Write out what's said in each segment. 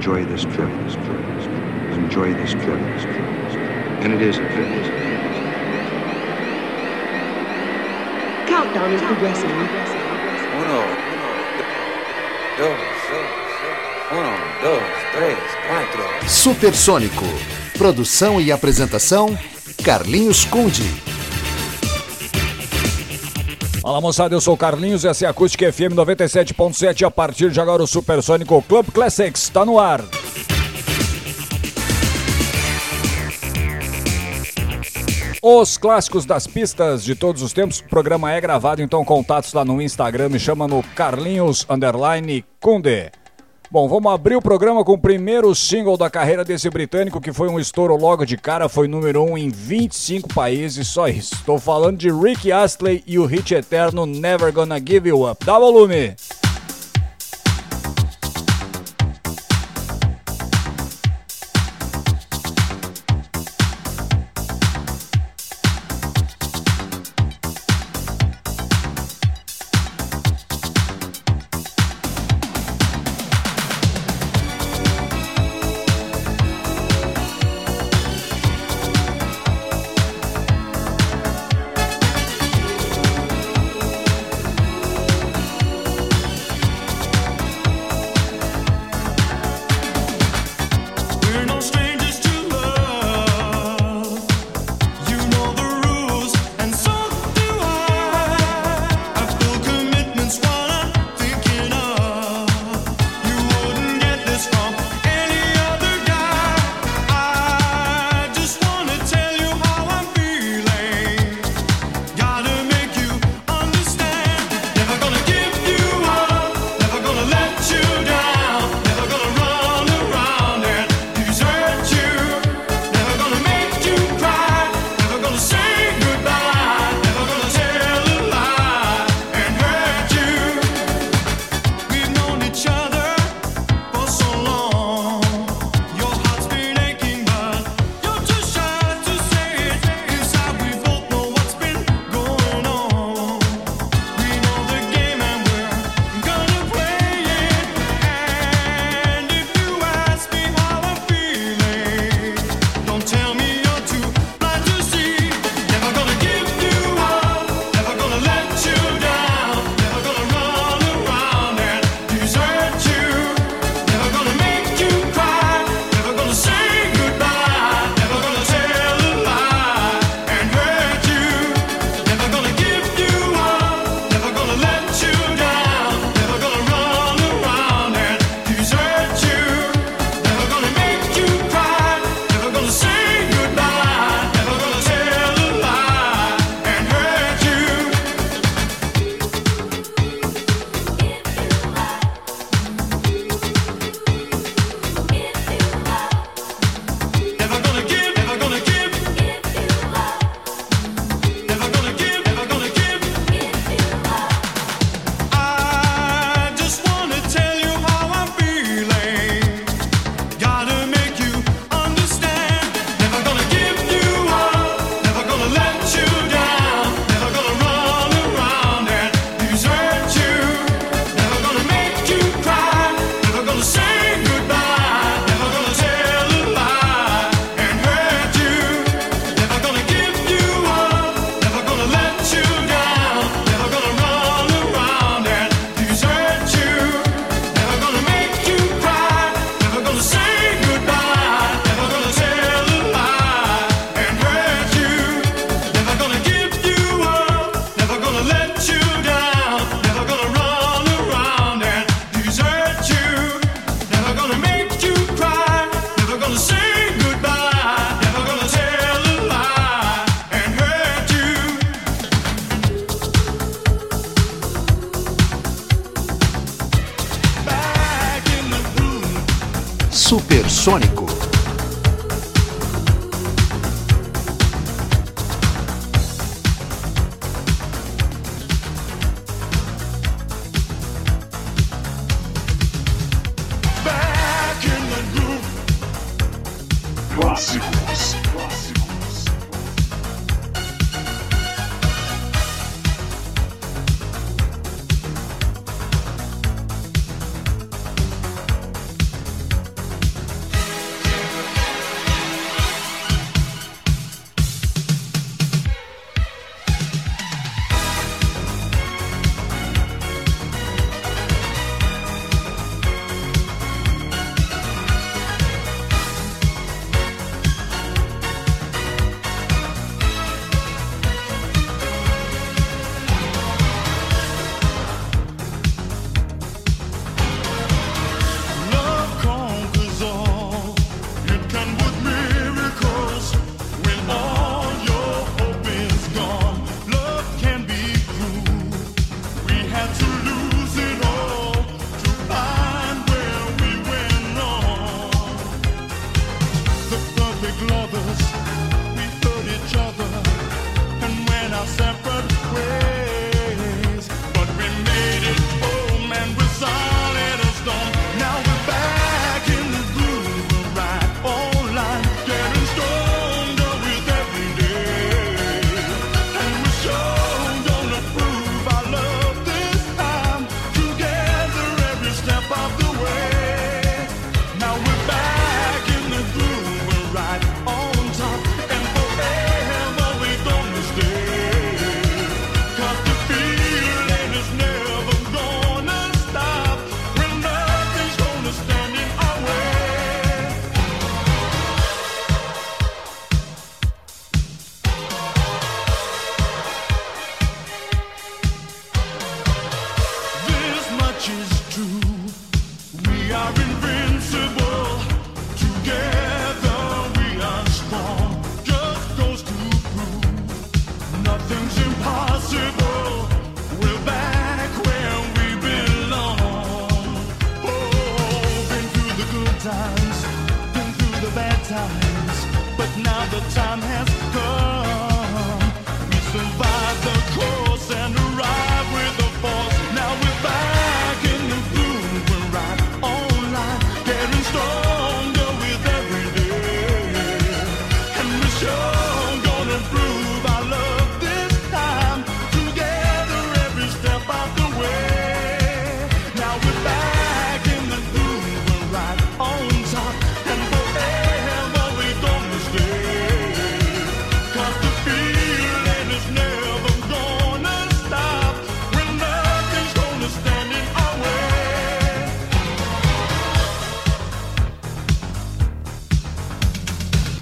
enjoy this trip. Enjoy this trip. And it is a trip. Countdown is progressing. Uno, dos, uno, dos, três, quatro. Supersônico. Produção e apresentação: Carlinhos Conde. Fala moçada, eu sou o Carlinhos, essa é a Acústica FM 97.7. A partir de agora, o Supersônico Club Classics está no ar. Os clássicos das pistas de todos os tempos. O programa é gravado, então contatos lá no Instagram. Me chama no Carlinhos Underline Kunde. Bom, vamos abrir o programa com o primeiro single da carreira desse britânico, que foi um estouro logo de cara, foi número 1 um em 25 países, só isso. Estou falando de Rick Astley e o hit eterno Never Gonna Give You Up. Dá volume!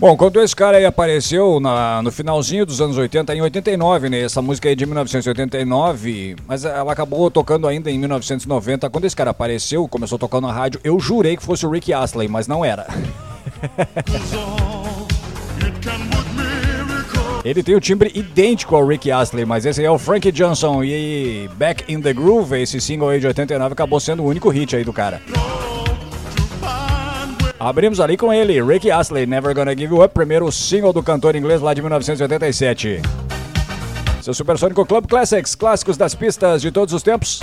Bom, quando esse cara aí apareceu na, no finalzinho dos anos 80, em 89, né? Essa música aí é de 1989, mas ela acabou tocando ainda em 1990. Quando esse cara apareceu, começou tocando na rádio, eu jurei que fosse o Rick Astley, mas não era. Ele tem o timbre idêntico ao Rick Astley, mas esse aí é o Frank Johnson e Back in the Groove, esse single aí de 89 acabou sendo o único hit aí do cara. Abrimos ali com ele, Ricky Astley, Never Gonna Give You Up, primeiro single do cantor inglês lá de 1987. Seu Supersônico Club Classics, clássicos das pistas de todos os tempos.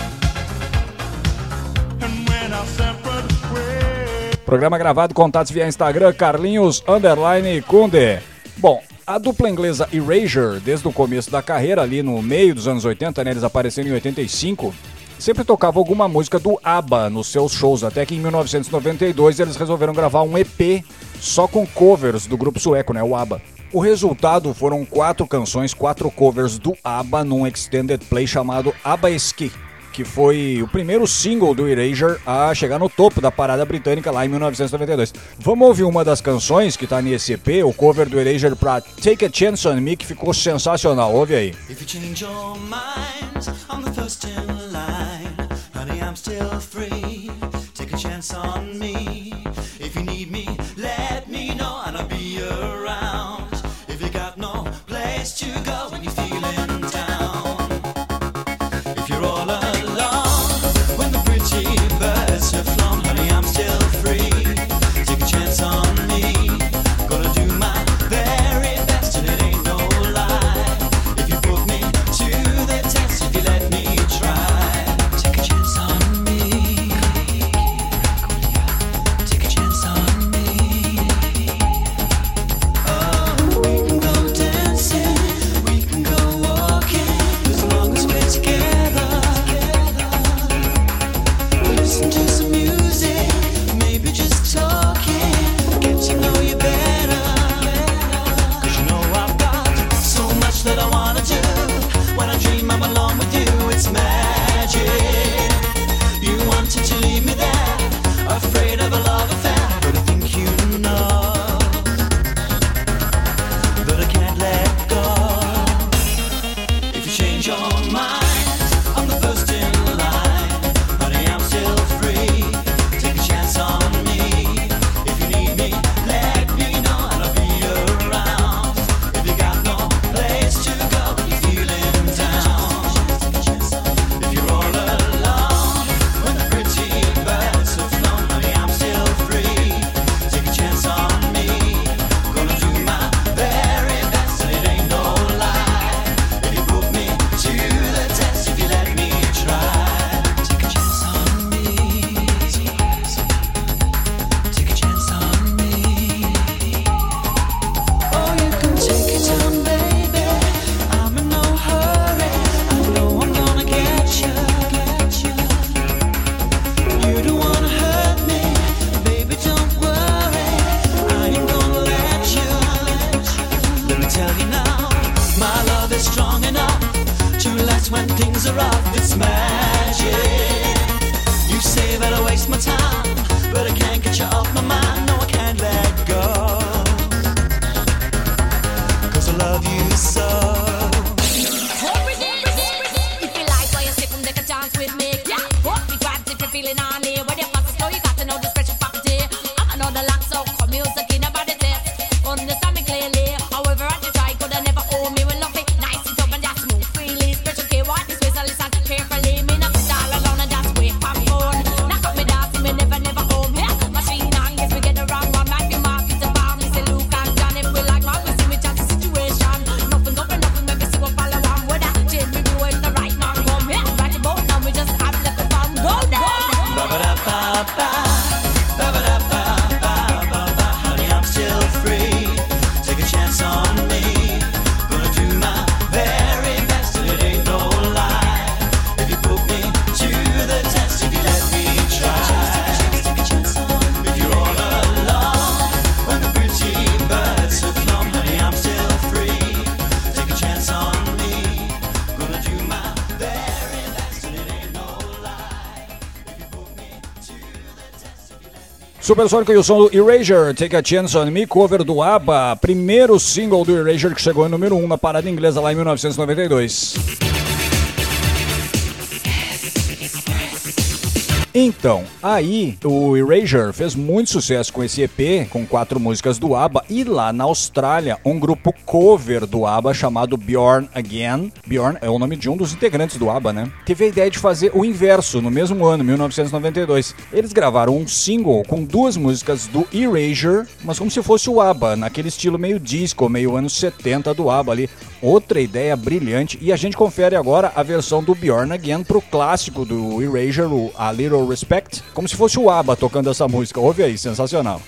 Programa gravado, contatos via Instagram, Carlinhos Underline Kunde. Bom, a dupla inglesa Erasure, desde o começo da carreira, ali no meio dos anos 80, né, eles apareceram em 85, sempre tocava alguma música do ABBA nos seus shows, até que em 1992 eles resolveram gravar um EP só com covers do grupo sueco, né, o ABBA. O resultado foram quatro canções, quatro covers do ABBA num extended play chamado ABBA Ski, que foi o primeiro single do Erasure a chegar no topo da parada britânica lá em 1992. Vamos ouvir uma das canções que tá nesse EP, o cover do Erasure pra Take a Chance on Me, que ficou sensacional. Ouve aí. If Honey, I'm still free. Take a chance on me. If you need me, let me know and I'll be around. If you got no place to go Supersônico e o som do Erasure, Take a Chance on Me, cover do ABBA, primeiro single do Erasure que chegou em número 1 um na parada inglesa lá em 1992. Então, aí o Erasure fez muito sucesso com esse EP, com quatro músicas do ABBA, e lá na Austrália, um grupo cover do ABBA chamado Bjorn Again. Bjorn é o nome de um dos integrantes do ABBA, né? Teve a ideia de fazer o inverso no mesmo ano, 1992. Eles gravaram um single com duas músicas do Erasure, mas como se fosse o ABBA, naquele estilo meio disco, meio anos 70 do ABBA ali. Outra ideia brilhante, e a gente confere agora a versão do Bjorn Again pro clássico do Erasure, o A Little Respect, como se fosse o ABBA tocando essa música. Ouve aí, sensacional.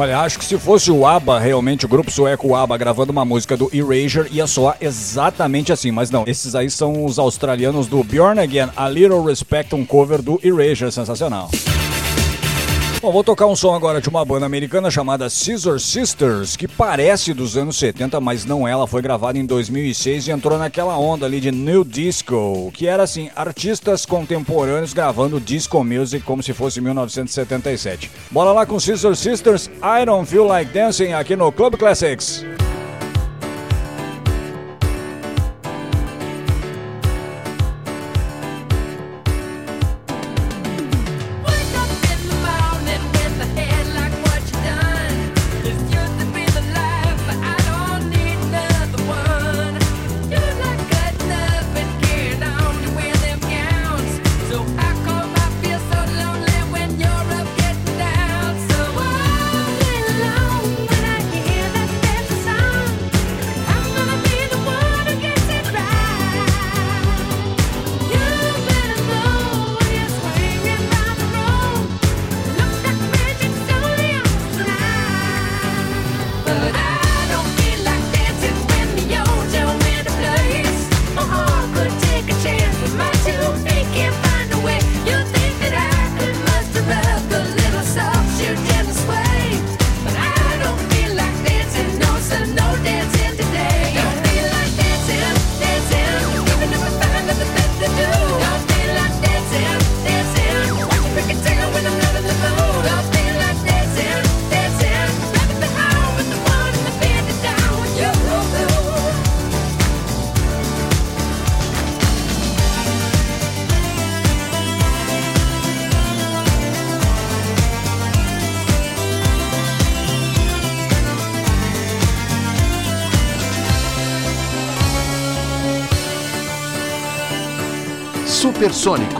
Olha, acho que se fosse o ABBA, realmente o grupo sueco ABBA gravando uma música do Erasure, ia soar exatamente assim, mas não. Esses aí são os australianos do Bjorn Again, A Little Respect, um cover do Erasure, sensacional. Bom, vou tocar um som agora de uma banda americana chamada Scissor Sisters, que parece dos anos 70, mas não é. Ela foi gravada em 2006 e entrou naquela onda ali de New Disco, que era assim, artistas contemporâneos gravando disco music como se fosse 1977. Bora lá com Scissor Sisters, I Don't Feel Like Dancing aqui no Club Classics. supersônico.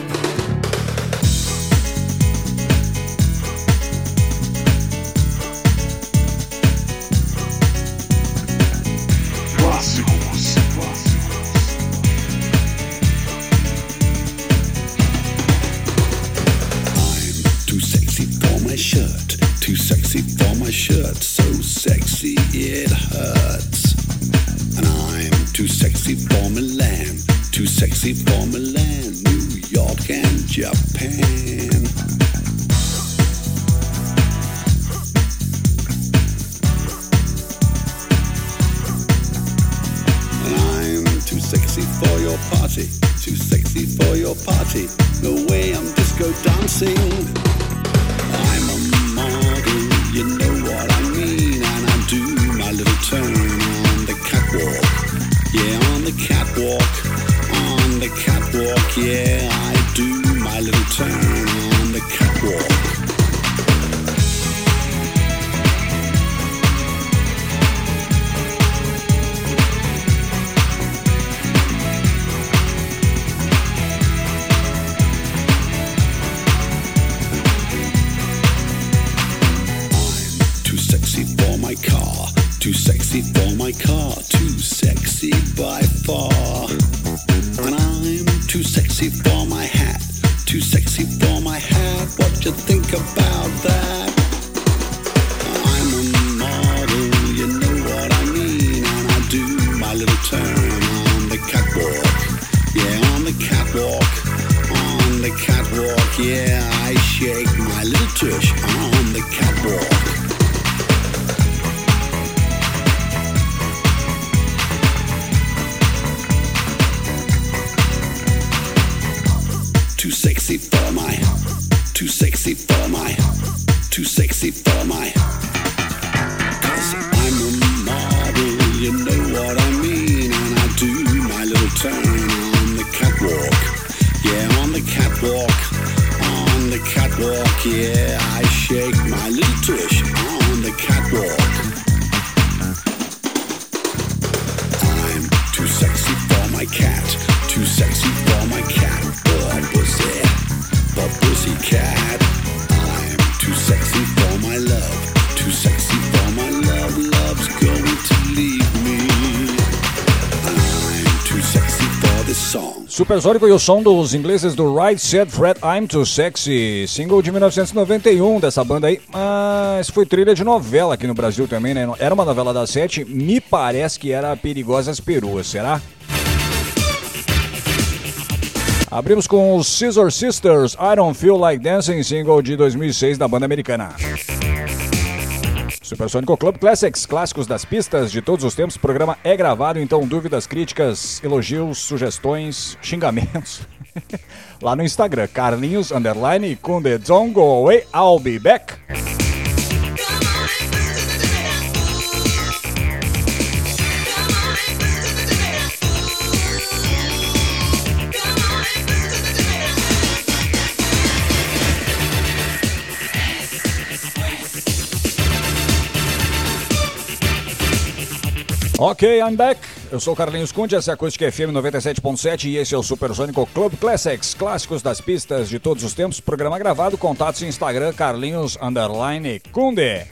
party. Too sexy for your party. No way I'm disco dancing. I'm a model, you know what I mean. And I do my little turn on the catwalk. Yeah, on the catwalk. On the catwalk, yeah. Supersônico e o som dos ingleses do Right Said Fred I'm Too Sexy, single de 1991 dessa banda aí, mas foi trilha de novela aqui no Brasil também, né? Era uma novela das sete, me parece que era Perigosas Peruas, será? Abrimos com os Scissor Sisters, I Don't Feel Like Dancing, single de 2006 da banda americana. Supersônico Club Classics, clássicos das pistas de todos os tempos. O programa é gravado, então dúvidas, críticas, elogios, sugestões, xingamentos. Lá no Instagram, Carlinhos Underline Kunde Don't Go I'll be back. Ok, I'm back. Eu sou Carlinhos Conde, essa é a Acústica FM 97.7 e esse é o Supersônico Club Classics, clássicos das pistas de todos os tempos. Programa gravado, contatos Instagram, Carlinhos Underline Kunde.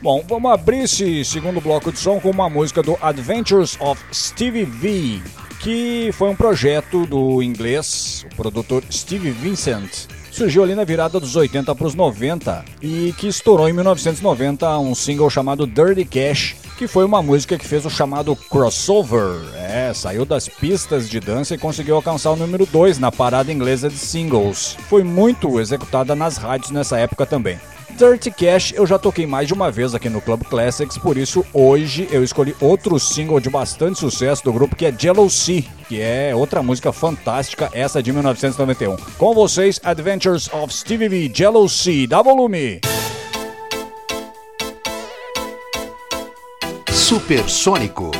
Bom, vamos abrir esse segundo bloco de som com uma música do Adventures of Stevie V, que foi um projeto do inglês, o produtor Steve Vincent. Surgiu ali na virada dos 80 para os 90 e que estourou em 1990 um single chamado Dirty Cash, que foi uma música que fez o chamado crossover. É, saiu das pistas de dança e conseguiu alcançar o número 2 na parada inglesa de singles. Foi muito executada nas rádios nessa época também. Dirty Cash eu já toquei mais de uma vez aqui no Club Classics, por isso hoje eu escolhi outro single de bastante sucesso do grupo que é Jealousy, que é outra música fantástica, essa de 1991. Com vocês, Adventures of Stevie V, Jealousy, dá volume! Supersônico.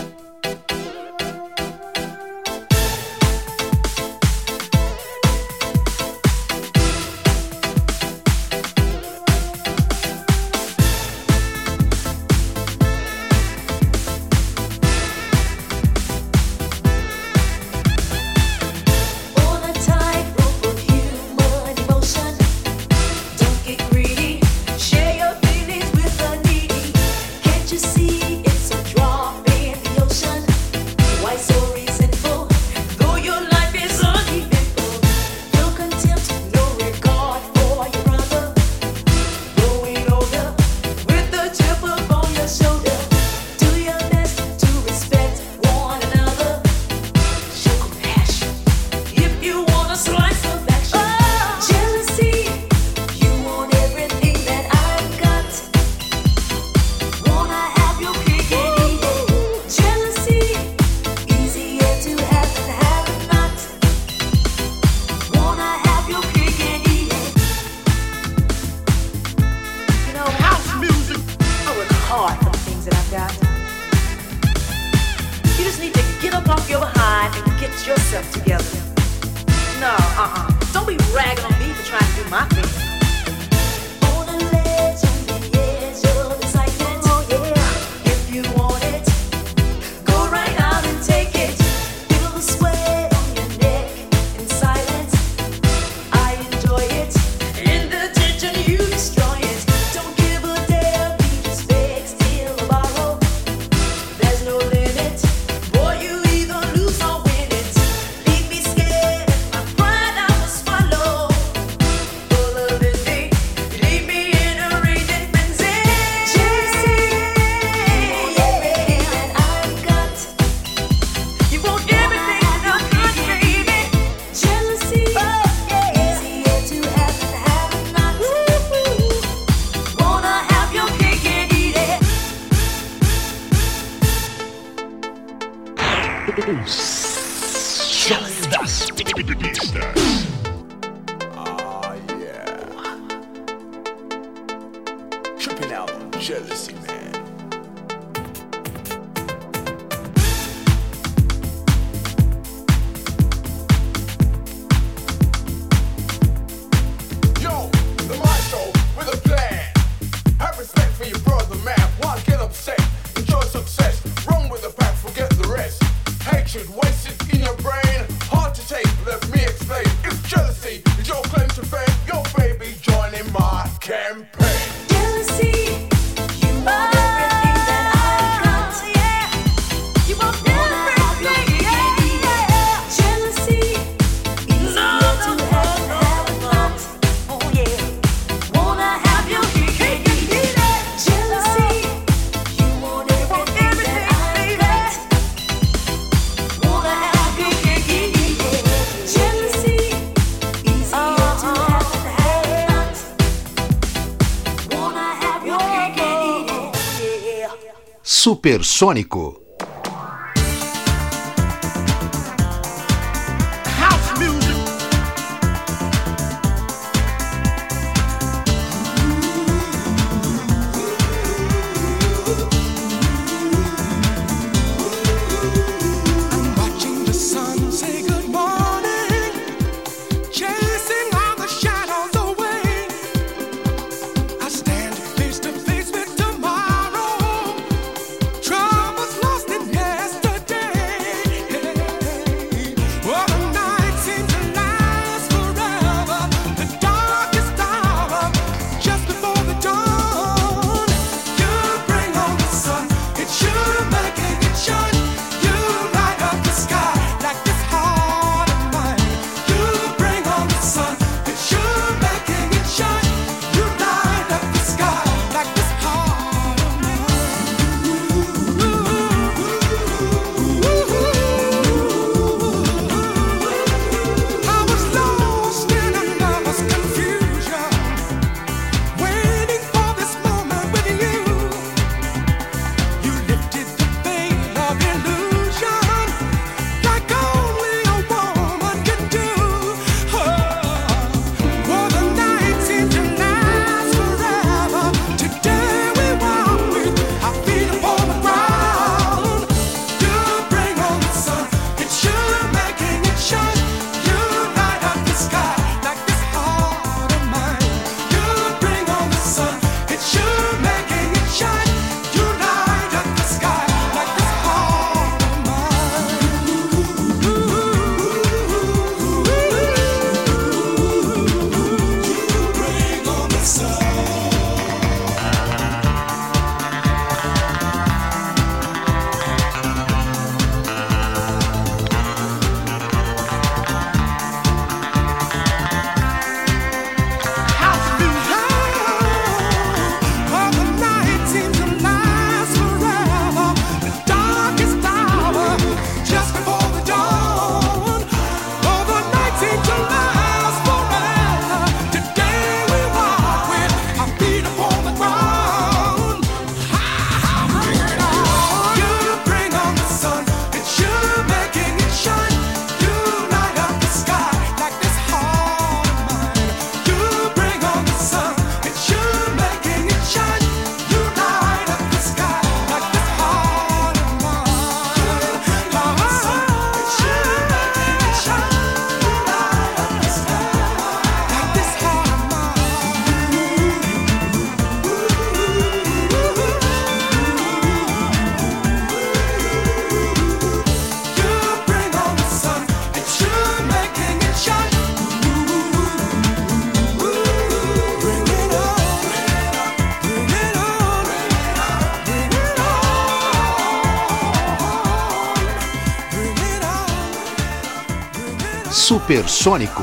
Tripping album, jealousy, man. Sônico. Supersônico.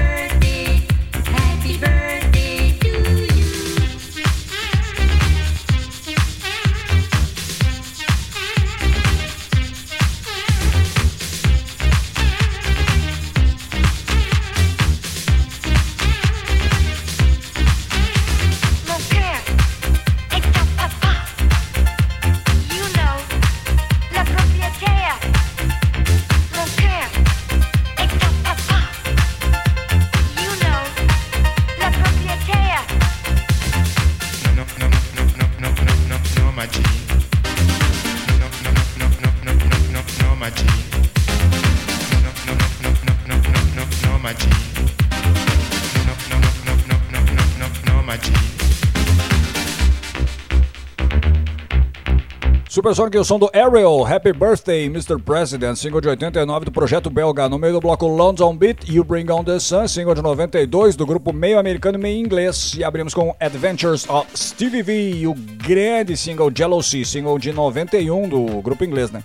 Supersonic que o som do Ariel, Happy Birthday, Mr. President, single de 89 do projeto belga. No meio do bloco London Beat, You Bring On The Sun, single de 92 do grupo meio americano e meio inglês. E abrimos com Adventures of Stevie V o grande single Jealousy, single de 91 do grupo inglês, né?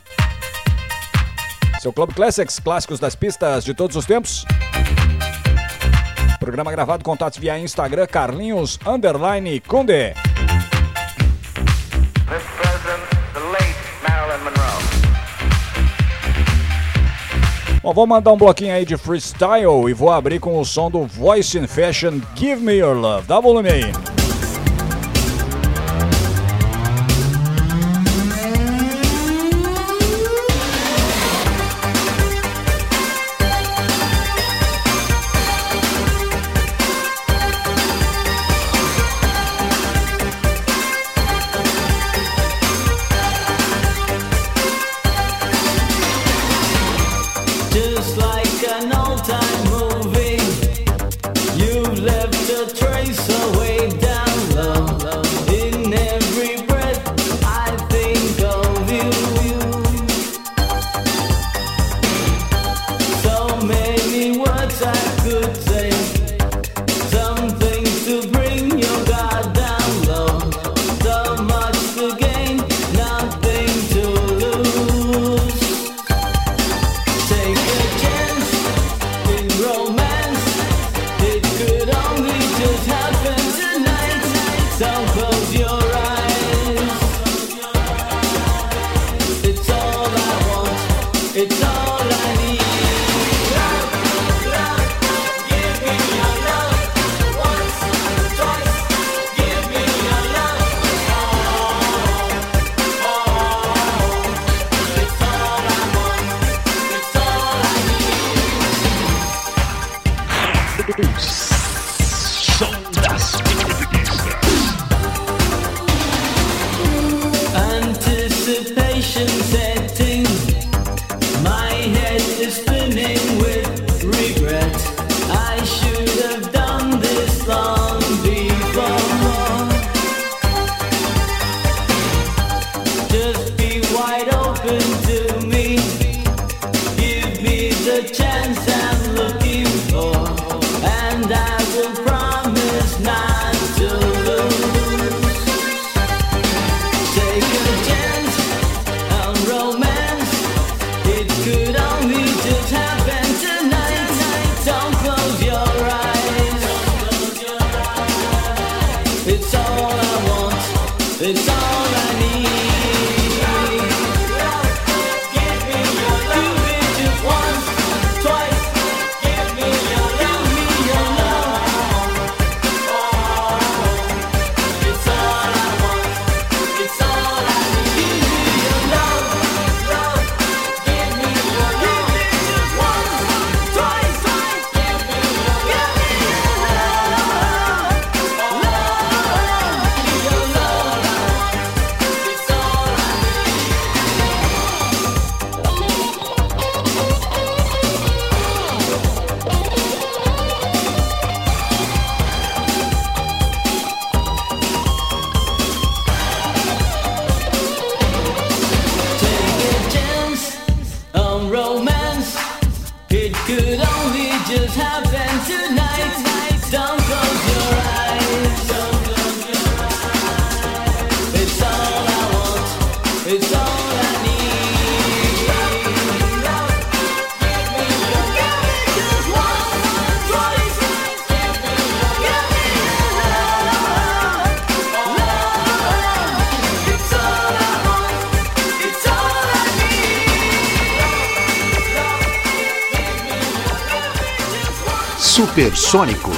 Seu Club Classics, clássicos das pistas de todos os tempos. Programa gravado, contatos via Instagram, Carlinhos, underline, Conde. Bom, vou mandar um bloquinho aí de freestyle e vou abrir com o som do Voice in Fashion Give Me Your Love. Dá volume aí. Supersônico.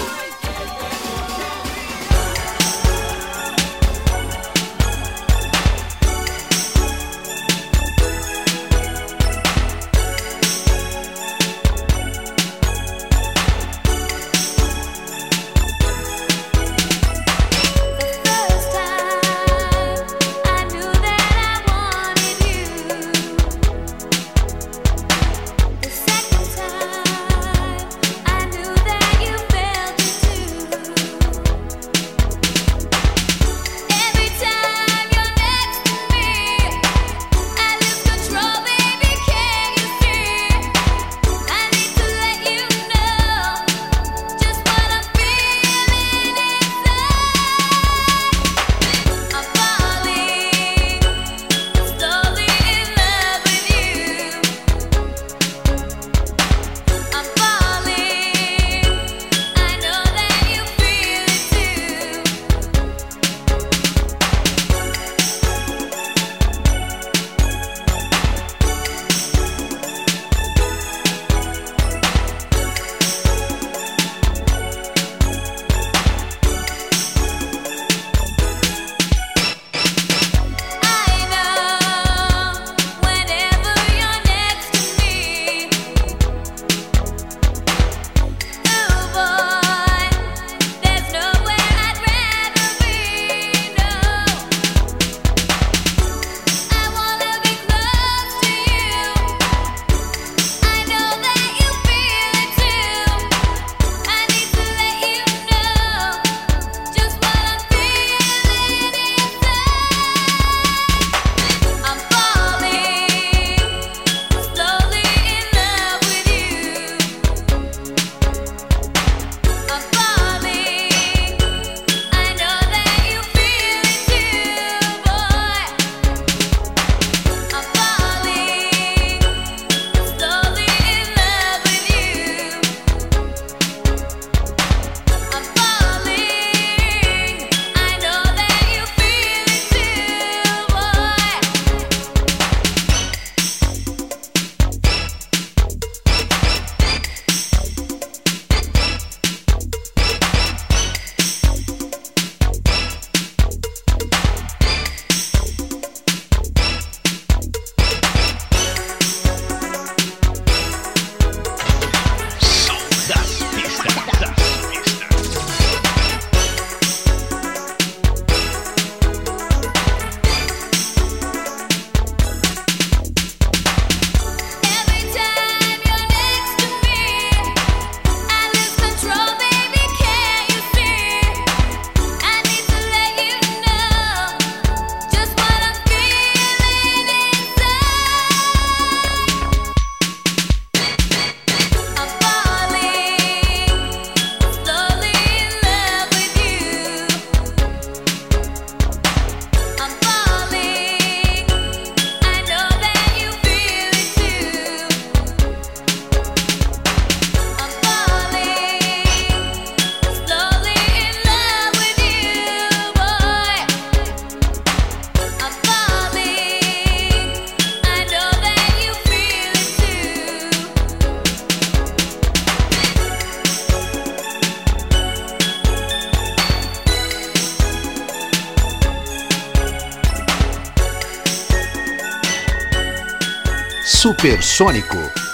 Supersônico.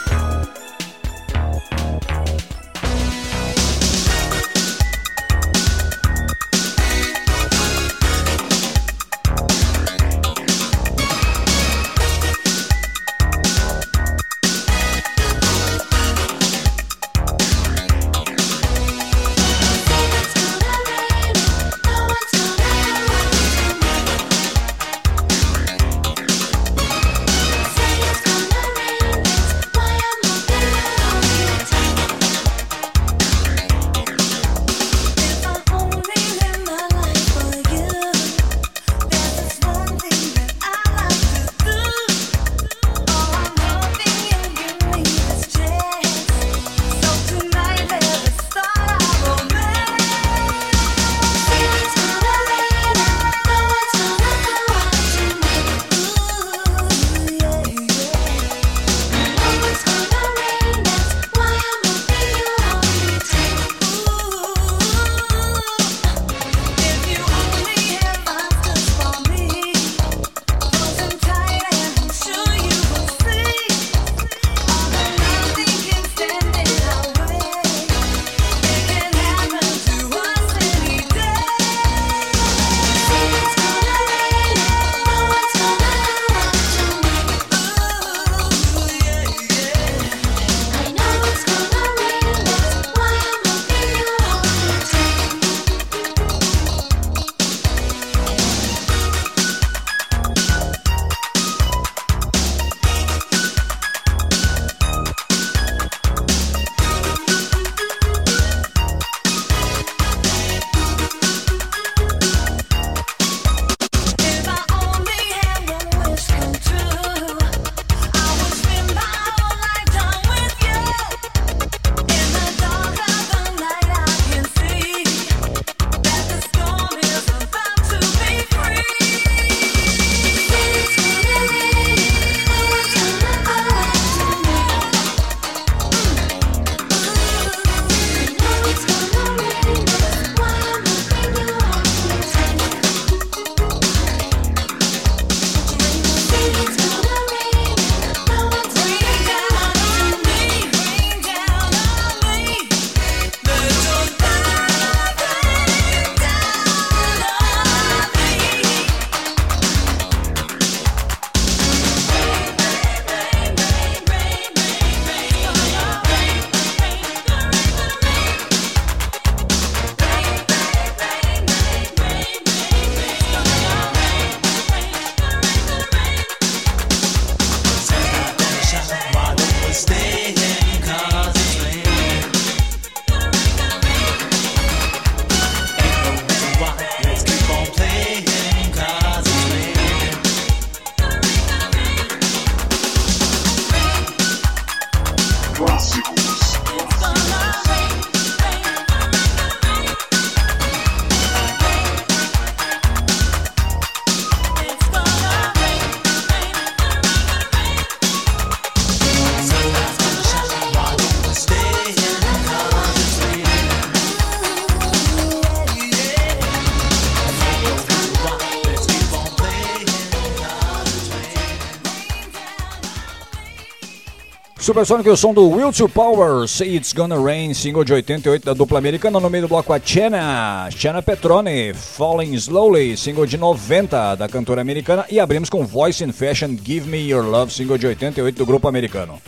Supersonic, o som do Will to Power, Say It's Gonna Rain, single de 88 da dupla americana, no meio do bloco a Chena, Chena Petrone, Falling Slowly, single de 90 da cantora americana, e abrimos com Voice in Fashion, Give Me Your Love, single de 88 do grupo americano.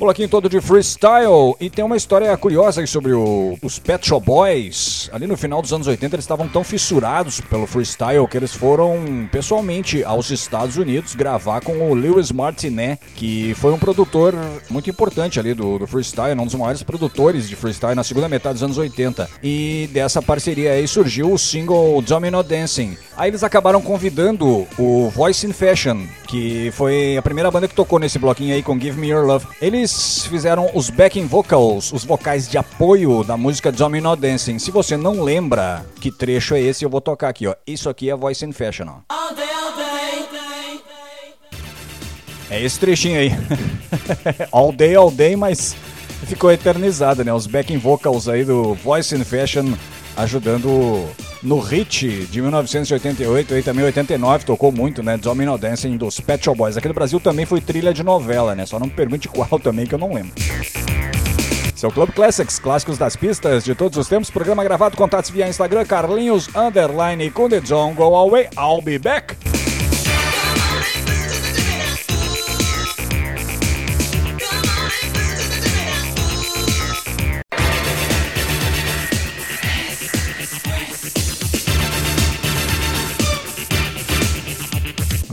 Bloquinho todo de freestyle e tem uma história curiosa aí sobre o- os Pet Shop Boys. Ali no final dos anos 80 eles estavam tão fissurados pelo freestyle que eles foram pessoalmente aos Estados Unidos gravar com o Lewis Martinet, que foi um produtor muito importante ali do, do freestyle, um dos maiores produtores de freestyle na segunda metade dos anos 80. E dessa parceria aí surgiu o single Domino Dancing. Aí eles acabaram convidando o Voice in Fashion, que foi a primeira banda que tocou nesse bloquinho aí com Give Me Your Love. Eles fizeram os backing vocals, os vocais de apoio da música Domino Dancing. Se você não lembra que trecho é esse, eu vou tocar aqui, ó. Isso aqui é Voice in Fashion, ó. É esse trechinho aí. all day, all day, mas ficou eternizado, né? Os backing vocals aí do Voice in Fashion ajudando no hit de 1988 e também 89, tocou muito, né? Domino Dancing dos Pet Shop Boys. Aqui no Brasil também foi trilha de novela, né? Só não me pergunte qual também, que eu não lembro. Seu Club Classics, clássicos das pistas de todos os tempos, programa gravado, contatos via Instagram, Carlinhos, underline, the John, go away, I'll be back.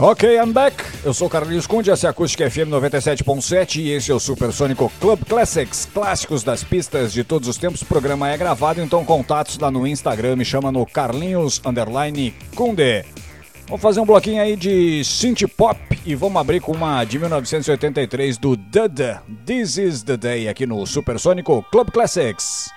Ok, I'm back. Eu sou Carlinhos Conde, essa é a Acústica FM 97.7 e esse é o Supersônico Club Classics, clássicos das pistas de todos os tempos. O programa é gravado, então contatos lá no Instagram, me chama no Carlinhos Underline Kunde. Vamos fazer um bloquinho aí de synth pop e vamos abrir com uma de 1983 do Dada. This is the Day aqui no Supersônico Club Classics.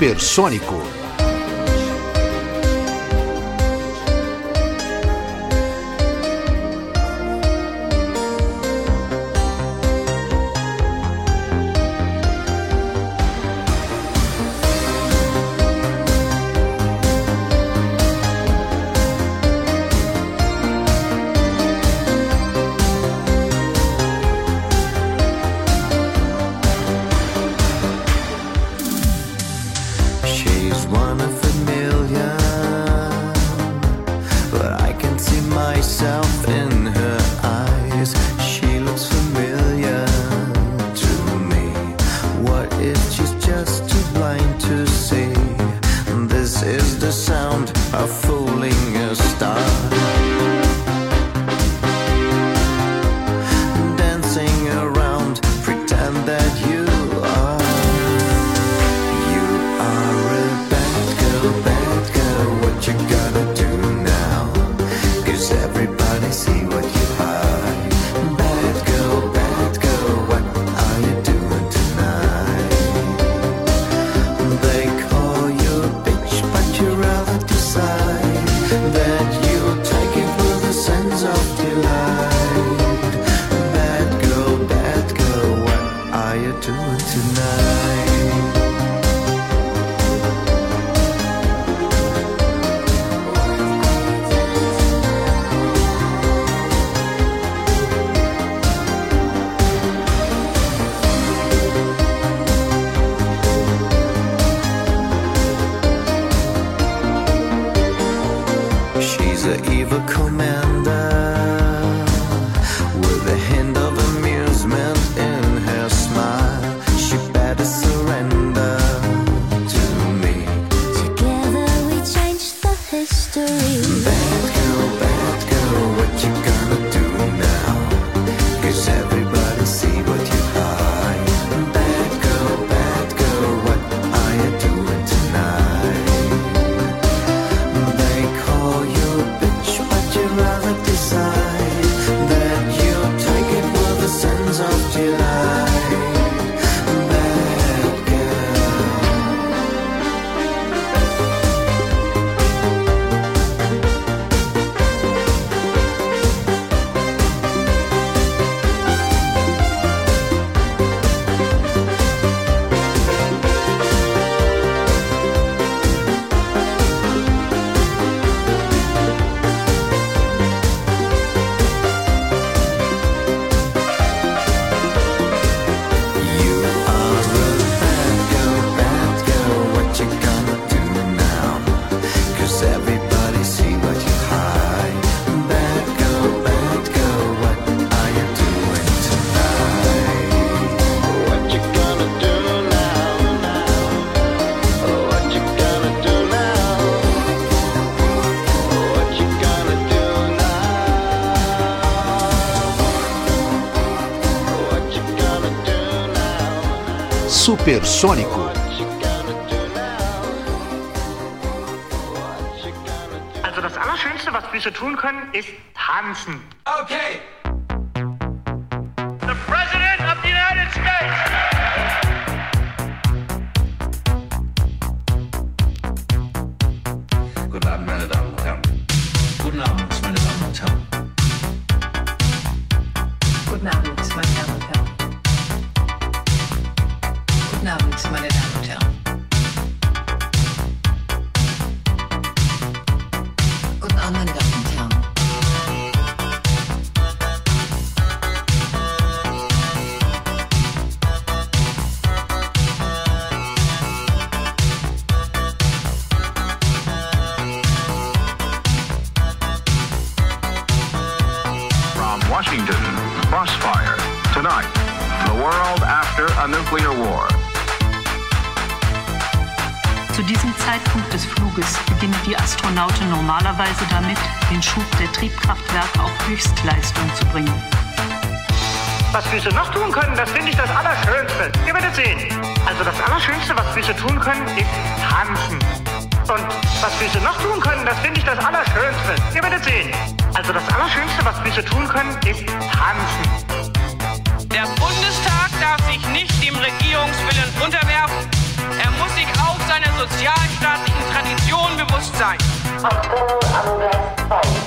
Supersônico. Supersônico. Also das Allerschönste, was Füße tun können, ist tanzen. Normalerweise damit, den Schub der Triebkraftwerke auf Höchstleistung zu bringen. Was Füße noch tun können, das finde ich das Allerschönste. Ihr werdet sehen. Also das Allerschönste, was Füße tun können, ist tanzen. Und was Füße noch tun können, das finde ich das Allerschönste. Ihr werdet sehen. Also das Allerschönste, was Füße tun können, ist tanzen. Der Bundestag darf sich nicht dem Regierungswillen unterwerfen. Er muss sich auch seiner sozialstaatlichen Tradition bewusst sein. I'm still unblessed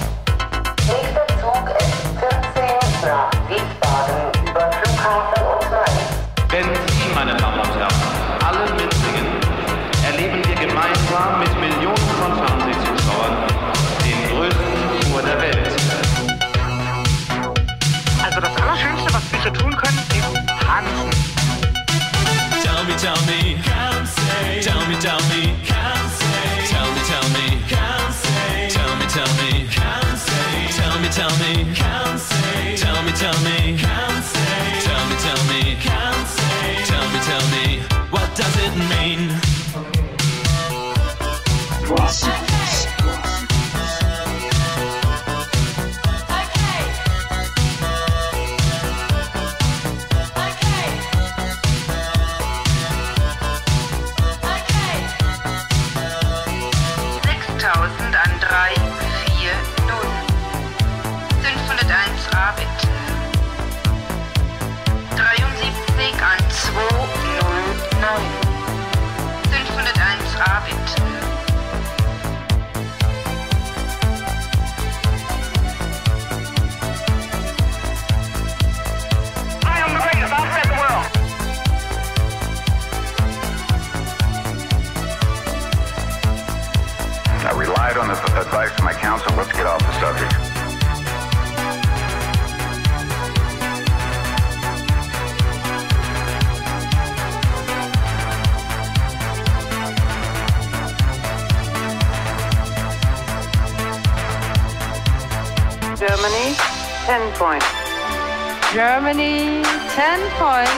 10 points.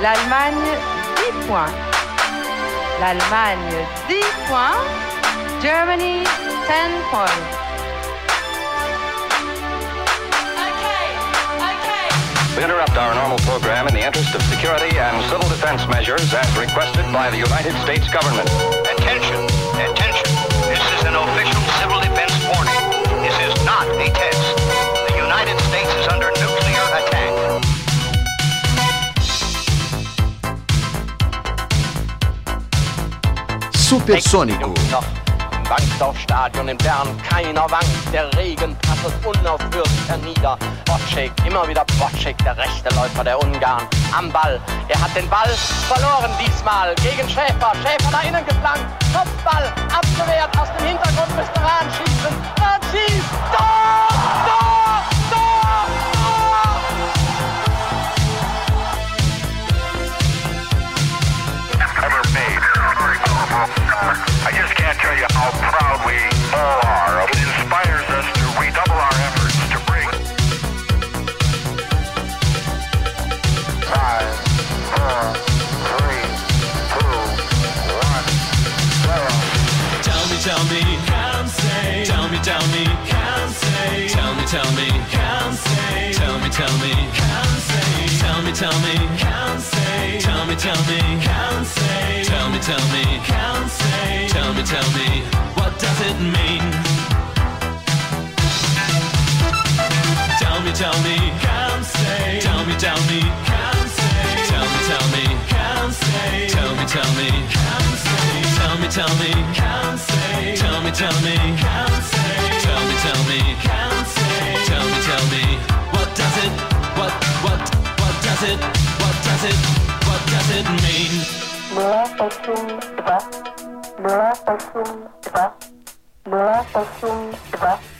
L'Allemagne, 10 points. L'Allemagne, 10 points. Germany, 10 points. We interrupt our normal program in the interest of security and civil defense measures as requested by the United States government. Attention, attention. This is an official civil defense warning. This is not a test. Im Bankdorfstadion in Bern, keiner wankt, der Regen prasselt unaufhörlich hernieder. Bocek, immer wieder Bocek, der rechte Läufer der Ungarn, am Ball. Er hat den Ball verloren diesmal gegen Schäfer. Schäfer nach innen geflankt, Kopfball, abgewehrt, aus dem Hintergrund müsste Rahn schießen. Rahn schießt, Tor, I just can't tell you how proud we all are. It inspires us to redouble our efforts to bring five, four, three, two, one, zero. Tell me, tell me, can't say. Tell me, tell me, can't say. Tell me, tell me, can't say. Tell me, tell me, can't say. Tell me, me, tell me, can't say. Tell me, tell me, can't say. Tell me, tell me, can't say. Tell me, tell me, what does it mean? Tell me, tell me, can't say. Tell me, tell me, can't say. Tell me, tell me, can't say. Tell me, tell me, can't say. Tell me, tell me, can't say. Tell me, tell me, can't say. Tell me, tell me, can't say. Tell me, tell me, what does it, what, what, what does it,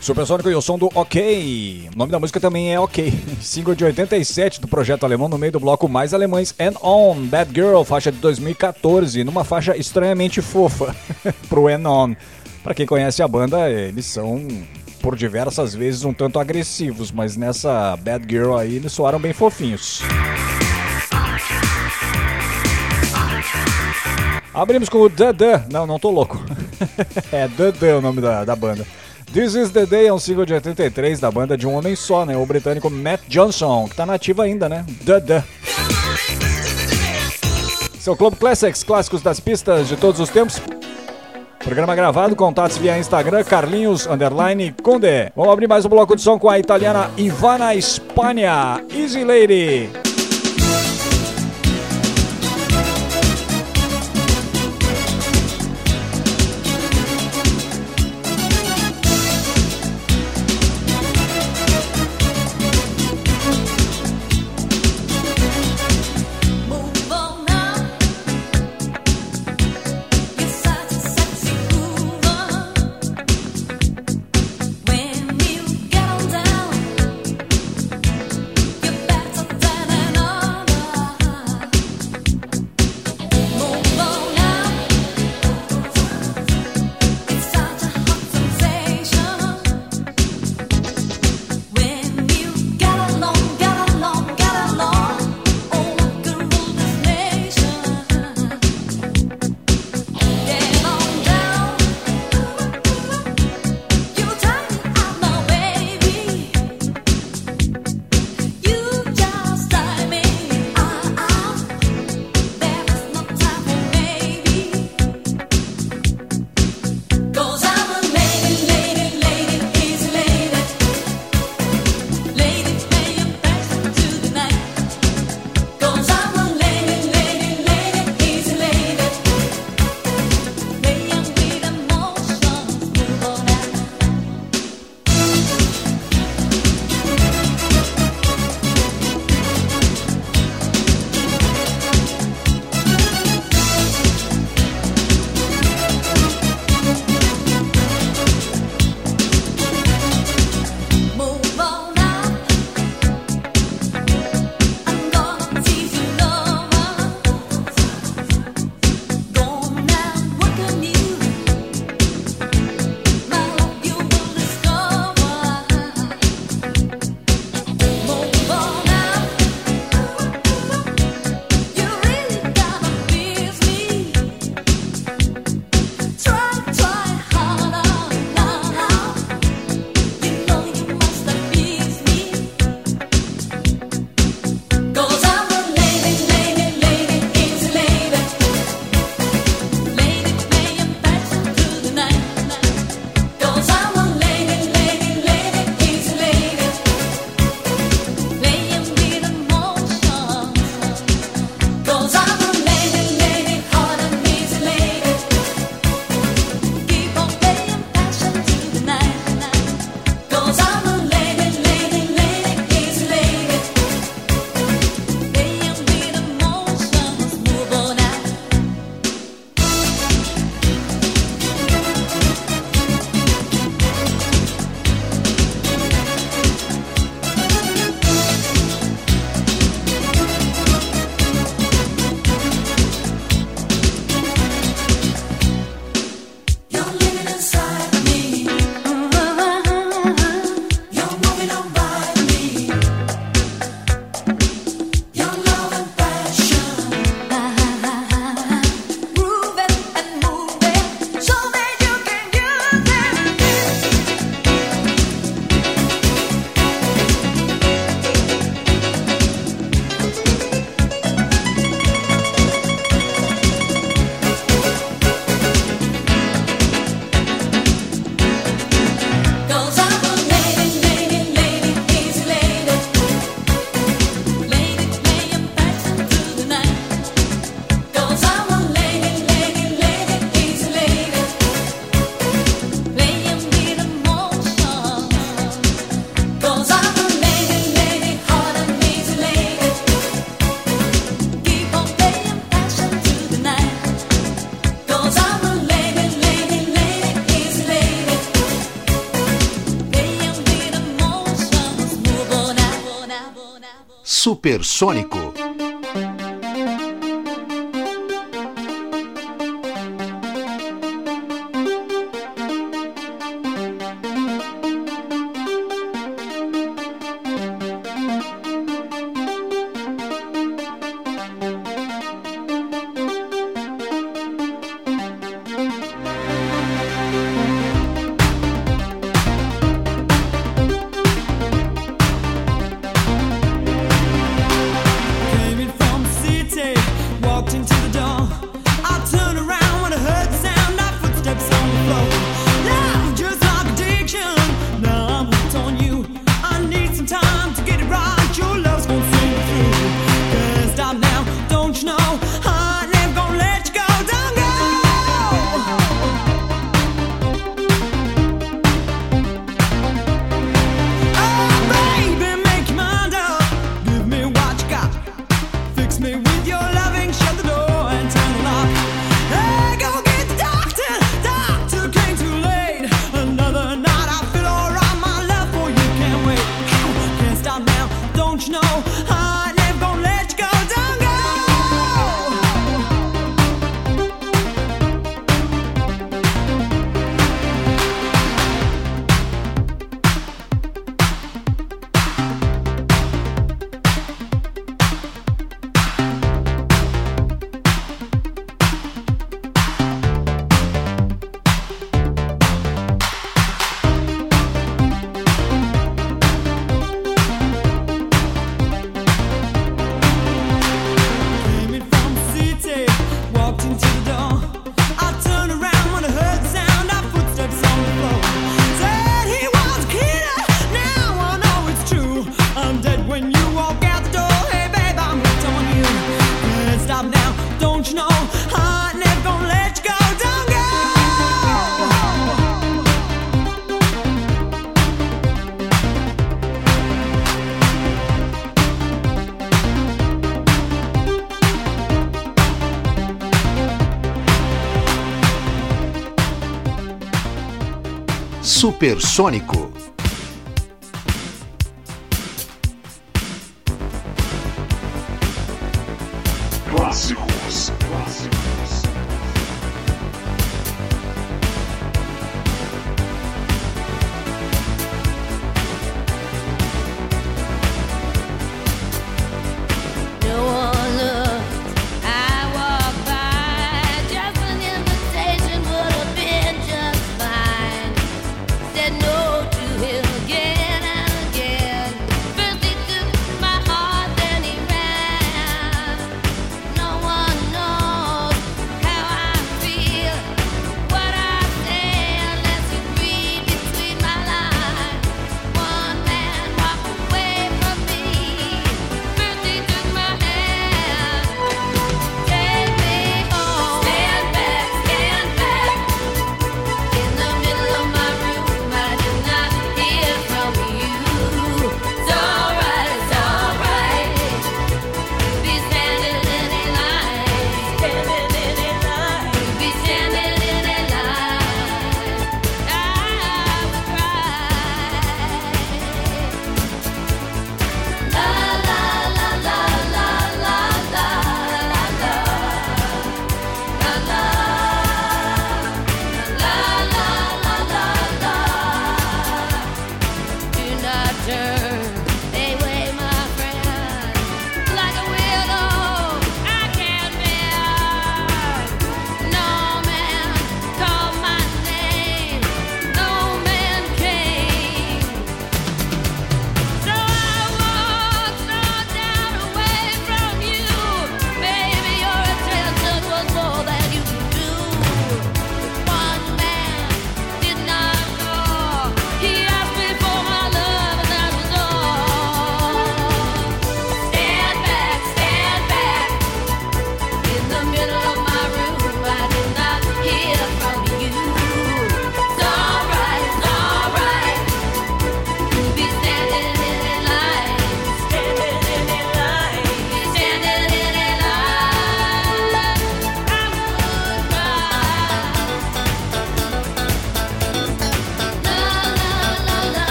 Supersônico e o som do OK. O nome da música também é OK. Single de 87 do projeto alemão no meio do bloco Mais Alemães and On. Bad Girl, faixa de 2014, numa faixa estranhamente fofa pro And On. Pra quem conhece a banda, eles são por diversas vezes um tanto agressivos, mas nessa Bad Girl aí eles soaram bem fofinhos. Abrimos com o Duh Não, não tô louco. é Duh o nome da, da banda. This is the Day é um single de 83 da banda de um homem só, né? O britânico Matt Johnson, que tá nativo ainda, né? Duh Seu Club Classics, clássicos das pistas de todos os tempos. Programa gravado, contatos via Instagram, Carlinhos Underline Conde. Vamos abrir mais um bloco de som com a italiana Ivana Espanha, Easy Lady. Supersônico. Supersônico.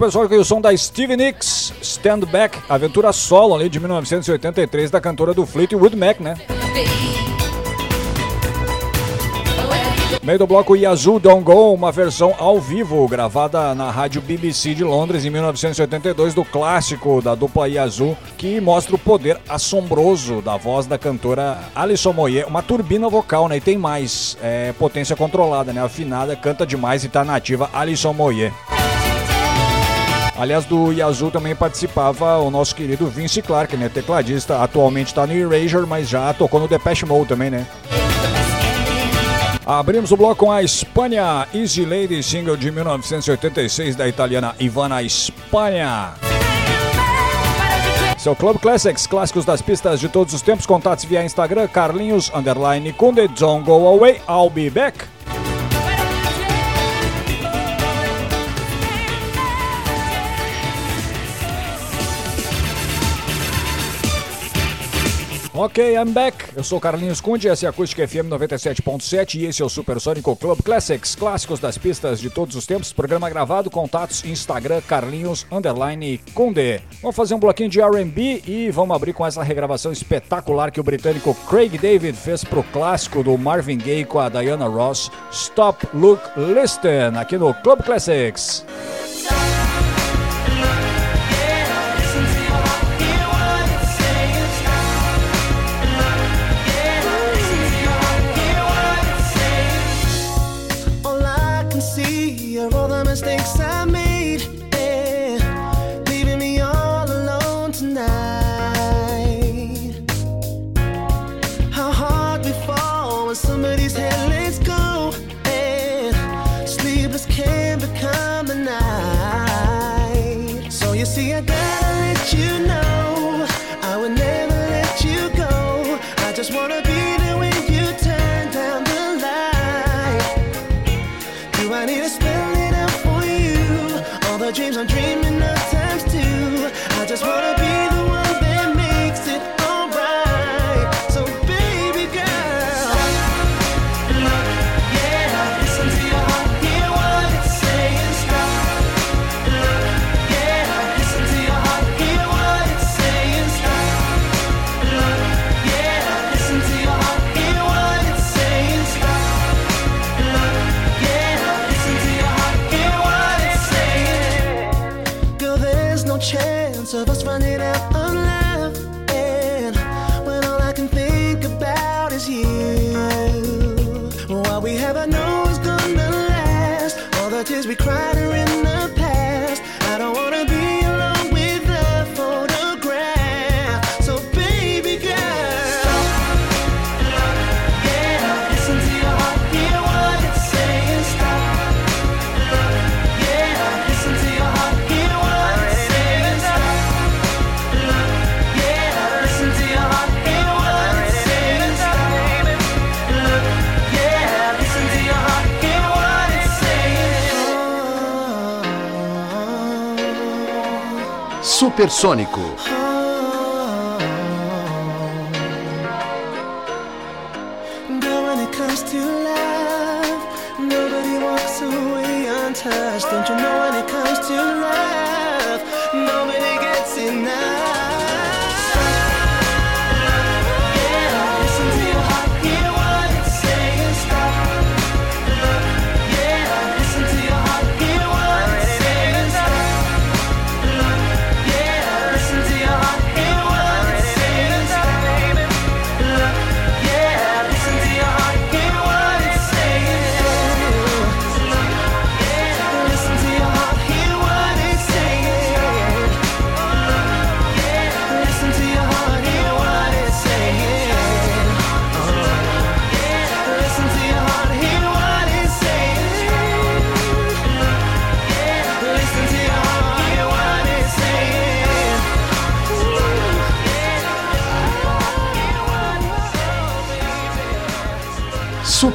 Supersônico e o som da Stevie Nicks, Stand Back, aventura solo ali de 1983 da cantora do Fleetwood Mac, né? Meio do bloco Yazoo Don't Go, uma versão ao vivo gravada na rádio BBC de Londres em 1982 do clássico da dupla Yazoo, que mostra o poder assombroso da voz da cantora Alison Moyer, uma turbina vocal, né? E tem mais, é, potência controlada, né? Afinada, canta demais e tá nativa Alison Moyer. Aliás, do Yazoo também participava o nosso querido Vince Clarke, né? Tecladista, atualmente está no Erasure, mas já tocou no Depeche Mode também, né? Abrimos o bloco com a Espanha, Easy Lady, single de 1986 da italiana Ivana Espanha. Seu Club Classics, clássicos das pistas de todos os tempos, contatos via Instagram, Carlinhos, underline, Kunde, don't go away, I'll be back. Ok, I'm back. Eu sou Carlinhos Conde, essa é a Acústica FM 97.7 e esse é o Supersônico Club Classics, clássicos das pistas de todos os tempos. Programa gravado, contatos Instagram Carlinhos Underline Conde. Vamos fazer um bloquinho de R&B e vamos abrir com essa regravação espetacular que o britânico Craig David fez pro clássico do Marvin Gaye com a Diana Ross, Stop, Look, Listen, aqui no Club Classics. Supersônico.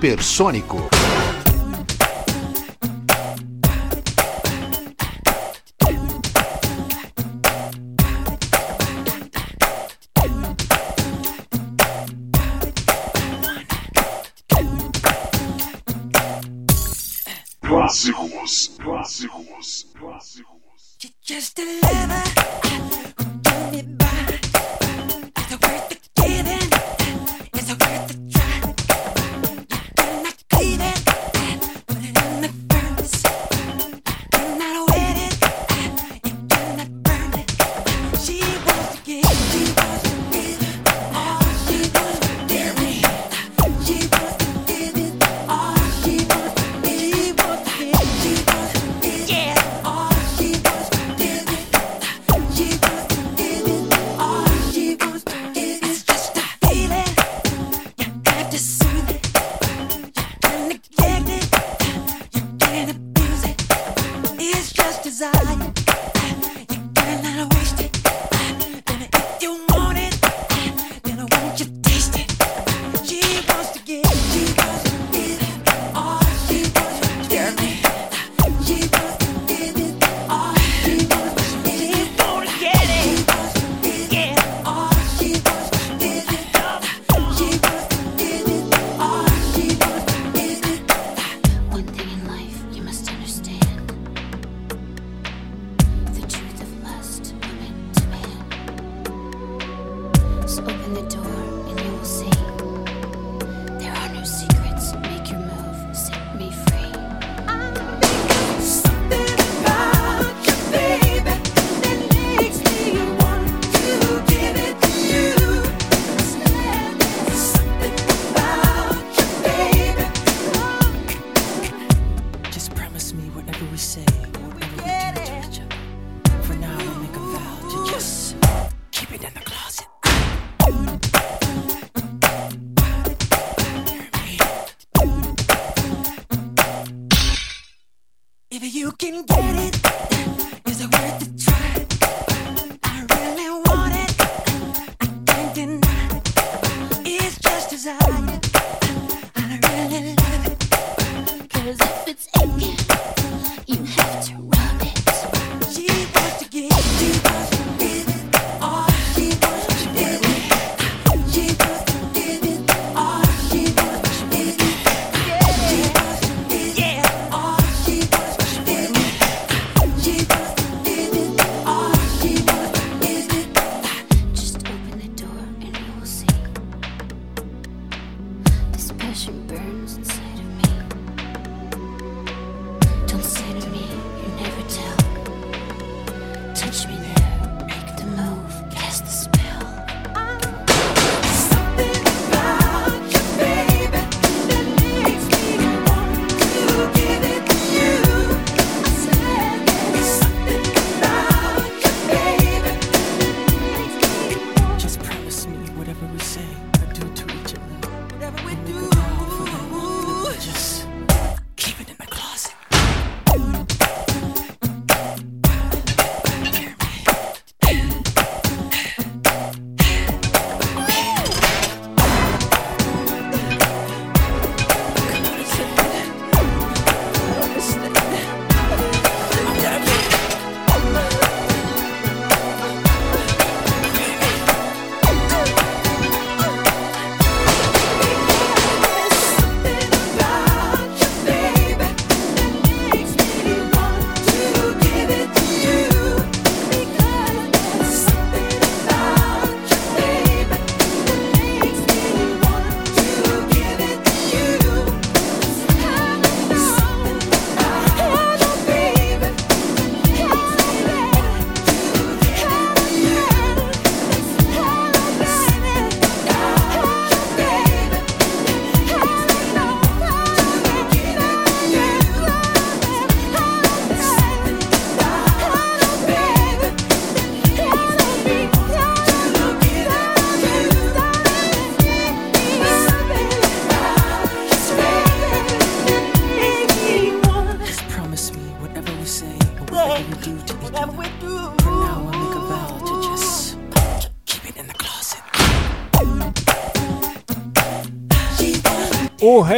Supersônico.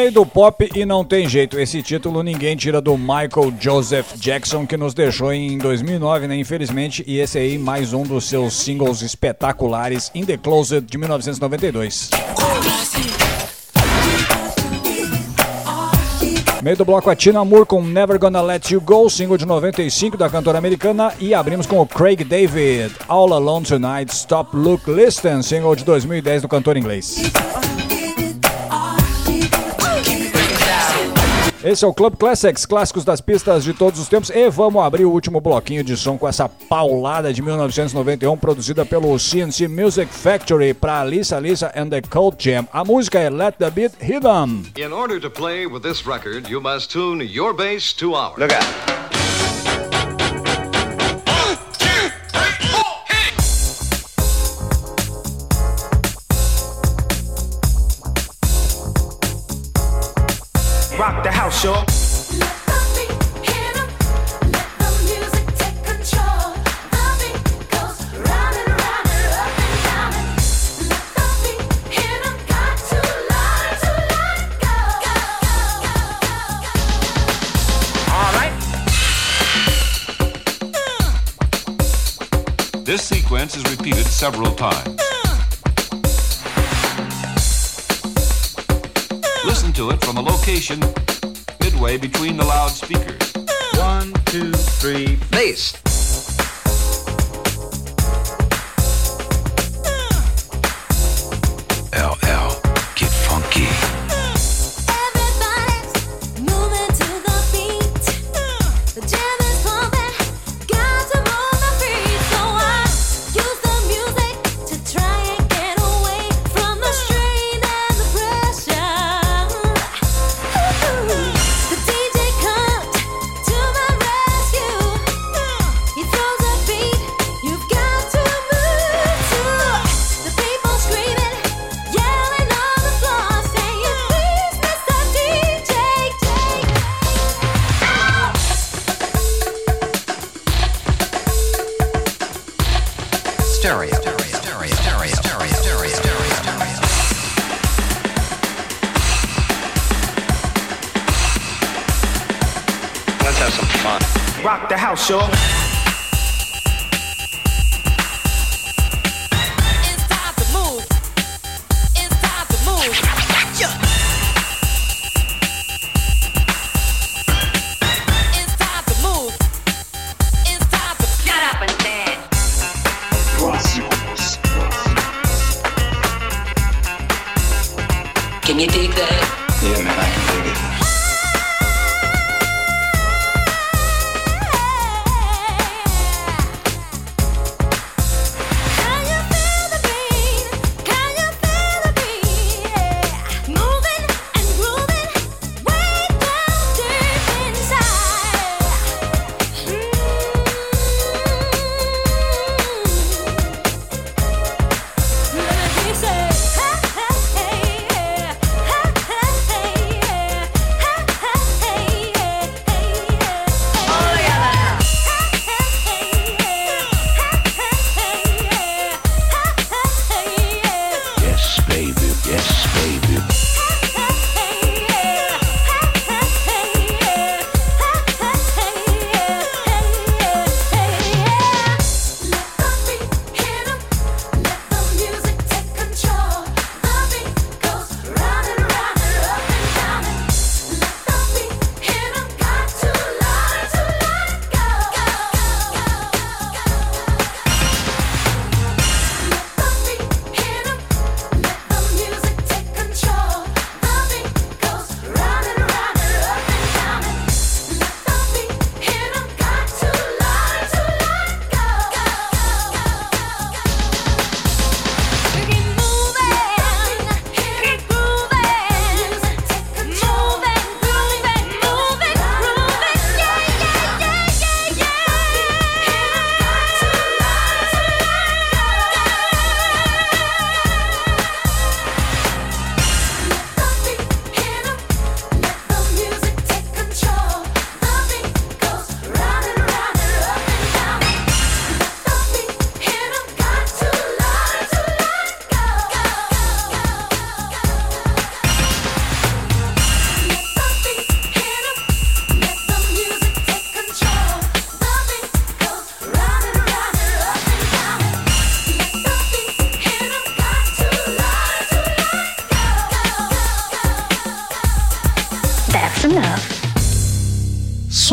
Rei do pop e não tem jeito. Esse título ninguém tira do Michael Joseph Jackson, que nos deixou em 2009, né? Infelizmente. E esse aí, mais um dos seus singles espetaculares, In the Closet, de 1992. Meio do bloco a Tina Moore com Never Gonna Let You Go, single de 95 da cantora americana. E abrimos com o Craig David, All Alone Tonight, Stop, Look, Listen, single de 2010 do cantor inglês. Esse é o Club Classics, clássicos das pistas de todos os tempos. E vamos abrir o último bloquinho de som com essa paulada de 1991, produzida pelo CNC Music Factory para Lisa Lisa and the Cold Jam. A música é Let the Beat Hit 'em. In order to play with this record, you must tune your bass to ours. Look out. Rock the house, y'all. All right. This sequence is repeated several times. Listen to it from a location midway between the loudspeakers. One, two, three, bass.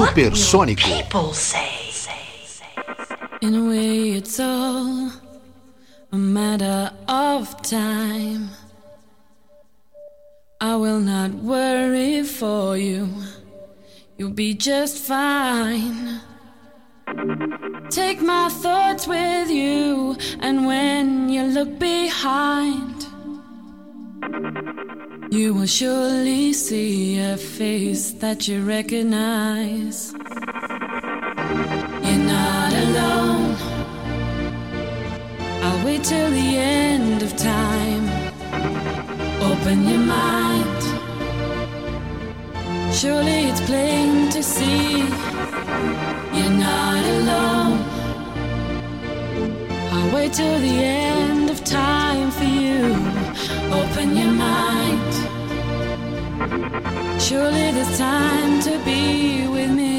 supersônico. People. In a way it's all You will surely see a face that you recognize. You're not alone. I'll wait till the end of time. Open your mind. Surely it's plain to see. You're not alone. I'll wait till the end of time for you. Open your mind. Surely there's time to be with me.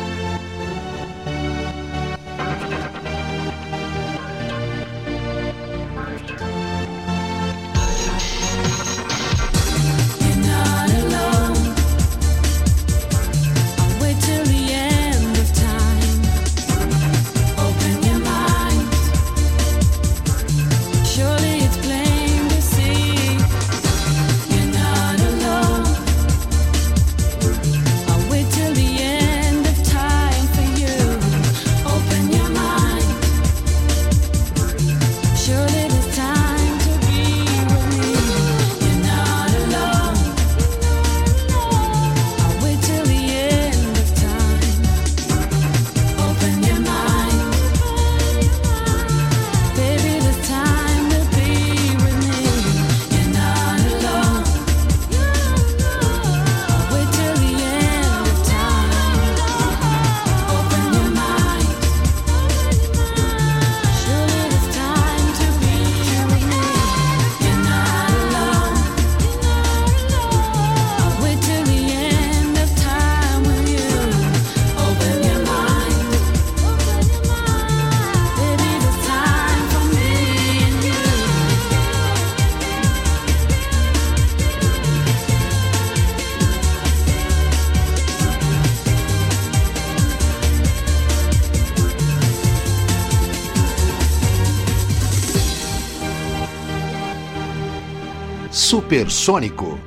Supersônico.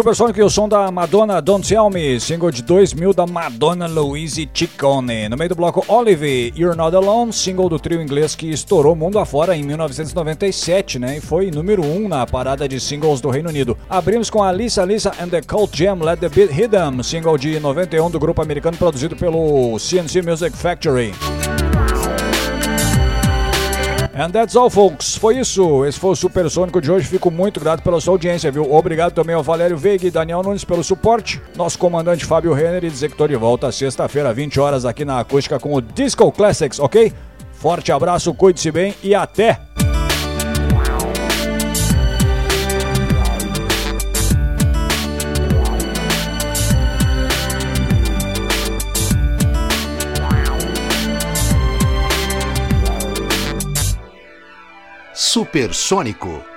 Supersonic e o som da Madonna Don't Tell Me, single de 2000 da Madonna Louise Ciccone. No meio do bloco Olive, You're Not Alone, single do trio inglês que estourou mundo afora em 1997, né? E foi número 1 um na parada de singles do Reino Unido. Abrimos com a Lisa and the Cult Jam Let the Beat Hit 'Em, single de 91 do grupo americano produzido pelo CNC Music Factory. And that's all, folks. Foi isso. Esse foi o Supersônico de hoje. Fico muito grato pela sua audiência, viu? Obrigado também ao Valério Veiga e Daniel Nunes pelo suporte. Nosso comandante Fábio Renner e dizer que estou de volta sexta-feira, 20 horas, aqui na Acústica com o Disco Classics, ok? Forte abraço, cuide-se bem e até! Supersônico.